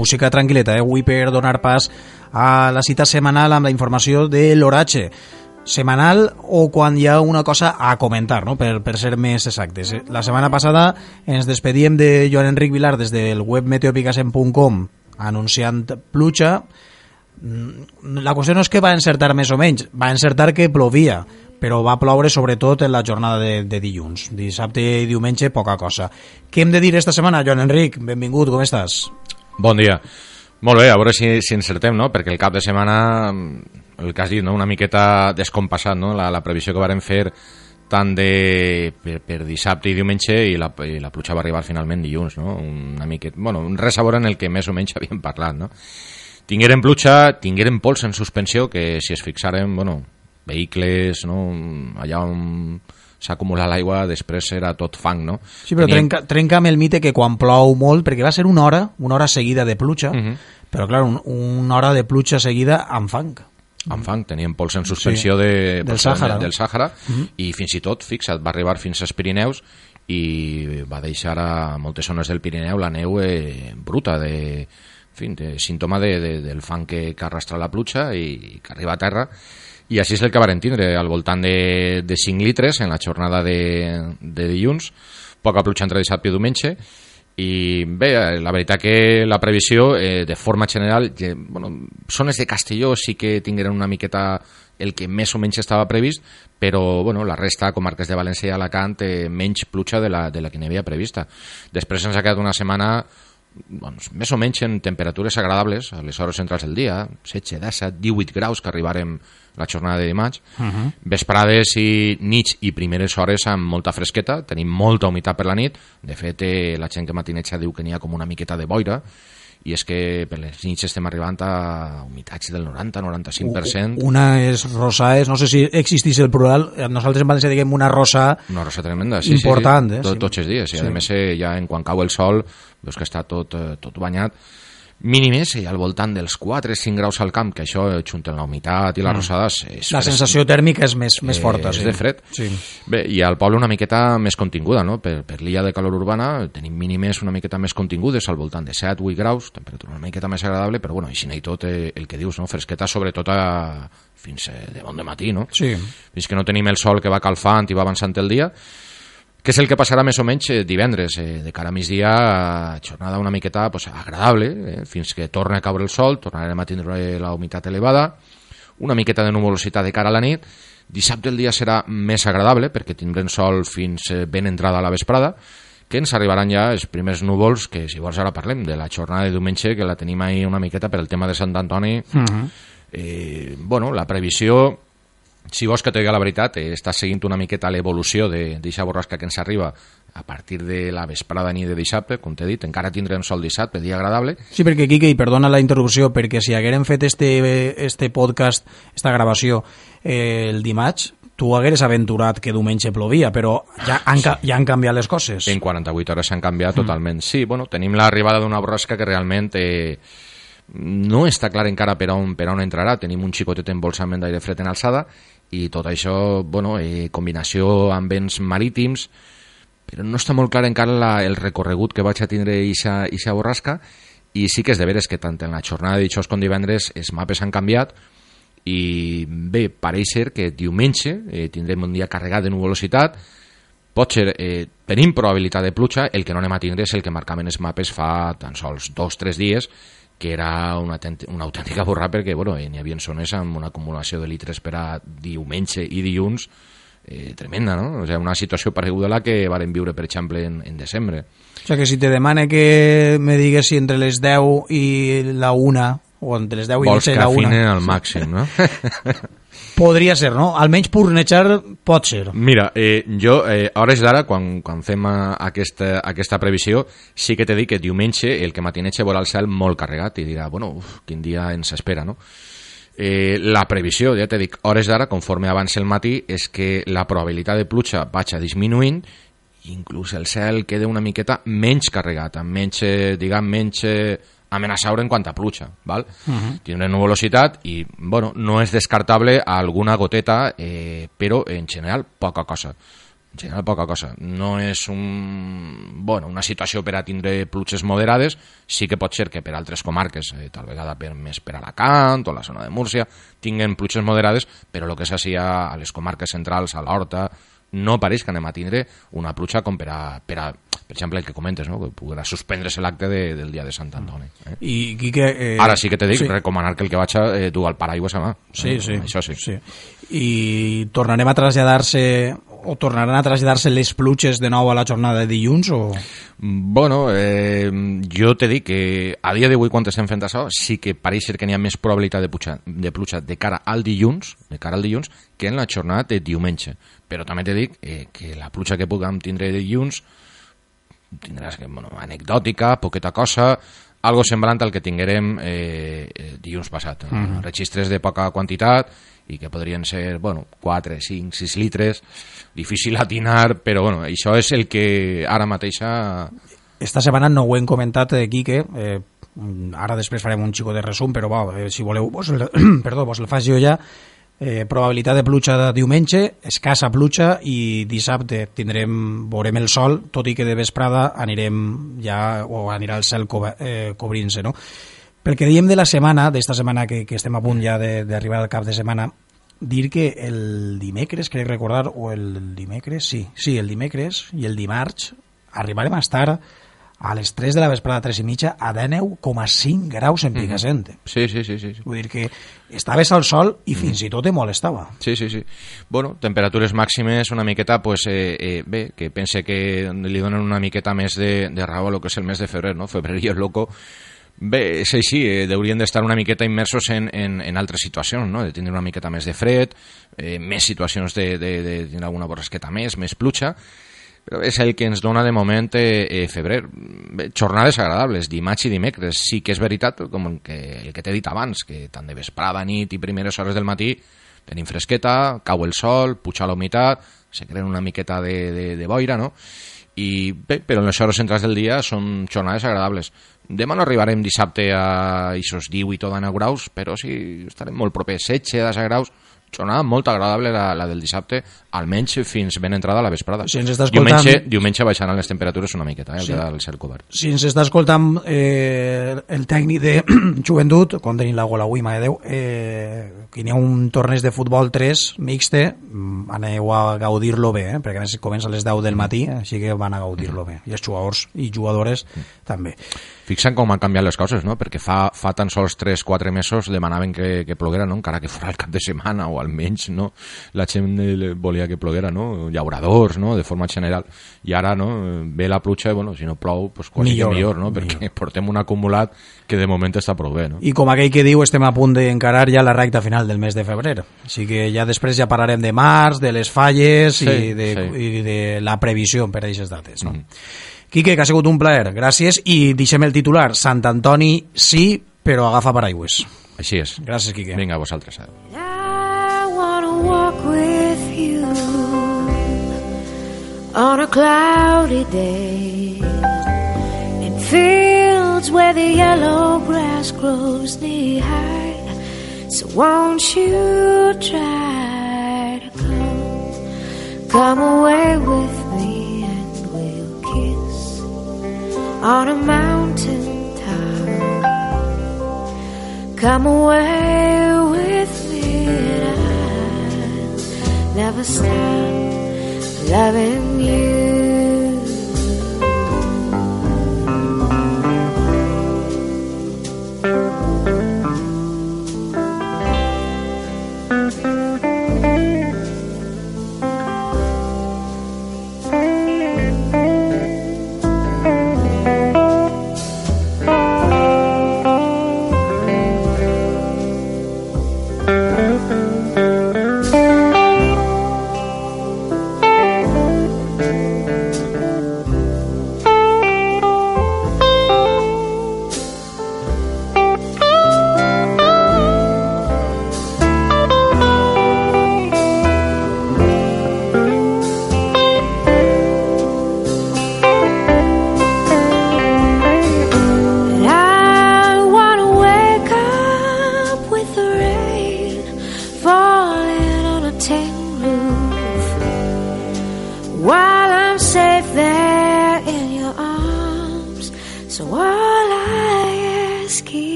música tranquil·leta, eh? avui per donar pas a la cita setmanal amb la informació de l'oratge setmanal o quan hi ha una cosa a comentar, no? per, per ser més exactes. La setmana passada ens despedíem de Joan Enric Vilar des del web meteopicasen.com anunciant pluja. Mm, la qüestió no és que va encertar més o menys, va encertar que plovia, però va ploure sobretot en la jornada de, de dilluns. Dissabte i diumenge, poca cosa. Què hem de dir esta setmana, Joan Enric? Benvingut, com estàs? Bon dia. Molt bé, a veure si, si encertem, no? perquè el cap de setmana, el que has dit, no? una miqueta descompassat, no? la, la previsió que varen fer tant de, per, per dissabte i diumenge i la, i la pluja va arribar finalment dilluns, no? una miqueta, bueno, un res a veure en el que més o menys havíem parlat. No? Tingueren pluja, tingueren pols en suspensió, que si es fixaren, bueno, vehicles, no? allà on s'acumula l'aigua, després era tot fang, no? Sí, però Teníem... trenca, trenca amb el mite que quan plou molt, perquè va ser una hora, una hora seguida de pluja, uh mhm. -huh. però clar, un, una hora de pluja seguida amb fang. Amb fang, teníem pols en suspensió sí, de, del Sàhara, del Sàhara uh mhm. -huh. i fins i tot, fixa't, va arribar fins als Pirineus i va deixar a moltes zones del Pirineu la neu eh, bruta de, en fi, de símptoma de, de, del fang que, que arrastra la pluja i que arriba a terra. I així és el que varen tindre, al voltant de, de 5 litres en la jornada de, de dilluns, poca pluja entre dissabte i diumenge, i bé, la veritat que la previsió, eh, de forma general, eh, bueno, zones de Castelló sí que tingueren una miqueta el que més o menys estava previst, però bueno, la resta, comarques de València i Alacant, eh, menys pluja de la, de la que n'hi havia prevista. Després ens ha quedat una setmana doncs, més o menys en temperatures agradables a les hores centrals del dia, 16, 17, 18 graus que arribarem la jornada de dimarts, uh -huh. vesprades i nits i primeres hores amb molta fresqueta, tenim molta humitat per la nit, de fet eh, la gent que matineja diu que n'hi ha com una miqueta de boira, i és que per les nits estem arribant a humitats del 90-95%. Una és rosa, és, no sé si existís el plural, nosaltres en València diguem una rosa, una rosa tremenda, sí, important. Sí, sí. Eh? Tot, tots els dies, i sí. a més eh, ja en quan cau el sol veus que està tot, eh, tot banyat, mínimes i al voltant dels 4-5 graus al camp, que això, junt amb la humitat i les mm. rosades... És la sensació tèrmica és més, més forta. Eh, sí. És de fred. Sí. Bé, i al poble una miqueta més continguda, no? Per, per l'illa de calor urbana tenim mínimes una miqueta més contingudes, al voltant de 7-8 graus, temperatura una miqueta més agradable, però bueno, així hi tot eh, el que dius, no? Fresqueta sobretot a, fins eh, de bon de matí, no? Sí. Fins que no tenim el sol que va calfant i va avançant el dia, que és el que passarà més o menys eh, divendres, eh, de cara a migdia, jornada una miqueta pues, agradable, eh, fins que torni a caure el sol, tornarem a tindre la humitat elevada, una miqueta de nuvolositat de cara a la nit, dissabte el dia serà més agradable, perquè tindrem sol fins eh, ben entrada a la vesprada, que ens arribaran ja els primers núvols, que si vols ara parlem de la jornada de diumenge, que la tenim ahir una miqueta per el tema de Sant Antoni. Uh mhm. -huh. eh, bueno, la previsió si vols que te digui la veritat, eh, estàs seguint una miqueta l'evolució d'aquesta borrasca que ens arriba a partir de la vesprada ni de dissabte, com t'he dit, encara tindrem sol dissabte, dia agradable. Sí, perquè Quique, i perdona la interrupció, perquè si haguérem fet este, este podcast, esta gravació, eh, el dimarts, tu hagueres aventurat que diumenge plovia, però ja han, sí. ja han canviat les coses. En 48 hores s'han canviat mm. totalment. Sí, bueno, tenim l'arribada d'una borrasca que realment... Eh, no està clar encara per on, per on entrarà. Tenim un xicotet embolsament d'aire fred en alçada i tot això, bueno, eh, combinació amb vents marítims, però no està molt clar encara la, el recorregut que vaig a tindre ixa borrasca i sí que és de veres que tant en la jornada de dijous com divendres els mapes han canviat i bé, pareix ser que diumenge eh, tindrem un dia carregat de nuvolositat pot ser, eh, tenim probabilitat de pluja, el que no anem a tindre és el que marcaven els mapes fa tan sols dos o tres dies que era una, una autèntica borrà perquè bueno, n'hi havia zones amb una acumulació de litres per a diumenge i dilluns eh, tremenda, no? O sigui, una situació pareguda a la que varen viure, per exemple, en, en desembre. O sigui, que si te demane que me digues si entre les 10 i la 1 o entre les 10 Vols i la 1... Vols que afine al màxim, no? Podria ser, no? Almenys purnejar pot ser. Mira, eh, jo, eh, a hores d'ara, quan, quan fem a, aquesta, aquesta previsió, sí que t'he dit que diumenge el que matineja veurà el molt carregat i dirà, bueno, uf, quin dia ens espera, no? Eh, la previsió, ja t'he dit, hores d'ara, conforme avança el matí, és que la probabilitat de pluja vaig disminuint inclús el cel queda una miqueta menys carregat, amb menys, eh, diguem, menys amenaçar en quant a pluja, val? Uh -huh. Tindrem velocitat i, bueno, no és descartable alguna goteta, eh, però en general poca cosa en general poca cosa. No és un, bueno, una situació per a tindre pluges moderades, sí que pot ser que per altres comarques, eh, tal vegada per, més per Alacant o la zona de Múrcia, tinguen pluges moderades, però el que s'hacía a les comarques centrals, a l'Horta, no pareix que anem a tindre una pluja com per a, per a per exemple, el que comentes, no? que podrà suspendre's l'acte de, del dia de Sant Antoni. Eh? I Quique... Eh... Ara sí que te dic, sí. recomanar que el que vaig a eh, dur al paraigües a mà. Sí, eh? sí. Això sí. sí. I tornarem a traslladar-se o tornaran a traslladar-se les pluges de nou a la jornada de dilluns o... Bueno, eh, jo te dic que a dia d'avui quan estem fent això sí que pareix ser que n'hi ha més probabilitat de pluja, de pluja de cara al dilluns de cara al dilluns que en la jornada de diumenge però també te dic eh, que la pluja que puguem tindre de dilluns tindràs que, bueno, anecdòtica, poqueta cosa, algo semblant al que tinguérem eh, dilluns passat. Uh -huh. Registres de poca quantitat i que podrien ser, bueno, 4, 5, 6 litres, difícil atinar, però bueno, això és el que ara mateixa... Esta setmana no ho hem comentat, eh, Quique, eh, ara després farem un xico de resum, però va, eh, si voleu, vos el, perdó, vos el faig jo ja, eh, probabilitat de pluja de diumenge, escassa pluja i dissabte tindrem, veurem el sol, tot i que de vesprada anirem ja, o anirà el cel eh, cobrint-se, no? Pel que diem de la setmana, d'esta setmana que, que estem a punt ja d'arribar al cap de setmana, dir que el dimecres, crec recordar, o el dimecres, sí, sí, el dimecres i el dimarts arribarem a estar a les 3 de la vesprada, 3 i mitja, a 19,5 graus en Picassent. Mm -hmm. sí, sí, sí, sí, sí. Vull dir que estaves al sol i fins mm -hmm. i tot te molestava. Sí, sí, sí. Bueno, temperatures màximes una miqueta, pues, eh, eh, bé, que pense que li donen una miqueta més de, de raó a lo que és el mes de febrer, no? Febrer i el loco Bé, és així, eh, haurien d'estar una miqueta immersos en, en, en altres situacions, no? de tindre una miqueta més de fred, eh, més situacions de, de, de tindre alguna borrasqueta més, més pluja, però és el que ens dona de moment eh, eh, febrer. Bé, jornades agradables, dimarts i dimecres. Sí que és veritat, com que, el que t'he dit abans, que tant de vesprada, nit i primeres hores del matí tenim fresqueta, cau el sol, puja la humitat, se creen una miqueta de, de, de boira, no? I bé, però en les hores centrals del dia són jornades agradables. Demà no arribarem dissabte a aquests 18 o 19 graus, però sí estarem molt propers, 16 a 10 graus, jornada molt agradable la, la del dissabte, almenys fins ben entrada a la vesprada. Si ens està escoltant... diumenge, diumenge baixaran les temperatures una miqueta, eh, sí. el cel cobert. Si ens està escoltant eh, el tècnic de joventut, quan tenim la gola avui, de Déu, eh, que hi ha un torneig de futbol 3 mixte, mm, aneu a gaudir-lo bé, eh, perquè comença a les 10 del matí, així que van a gaudir-lo bé. I els jugadors i jugadores mm. també. Fixa'n com han canviat les coses, no? Perquè fa, fa tan sols 3-4 mesos demanaven que, que ploguera, no? Encara que fos el cap de setmana o almenys, no? La gent volia que ploguera, no? Llauradors, no? De forma general. I ara, no? Ve la pluja, bueno, si no plou, pues quasi millor, millor no? Perquè millor. portem un acumulat que de moment està prou bé, no? I com aquell que diu, estem a punt d'encarar ja la recta final del mes de febrer. Així que ja després ja parlarem de març, de les falles sí, i, de, sí. i de la previsió per a aquestes dates, no? Mm. Quique, que ha sigut un plaer. Gràcies i deixem el titular. Sant Antoni sí, però agafa paraigües. Així és. Gràcies, Quique. Vinga, a vosaltres. I wanna walk with you on a cloudy day in fields where the yellow grass grows knee high. So won't you try to come, come away with me and we'll kiss on a mountain top. Come away with me and I'll never stop loving you.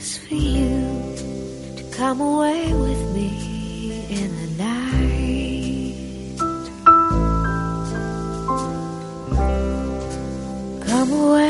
Is for you to come away with me in the night. Come away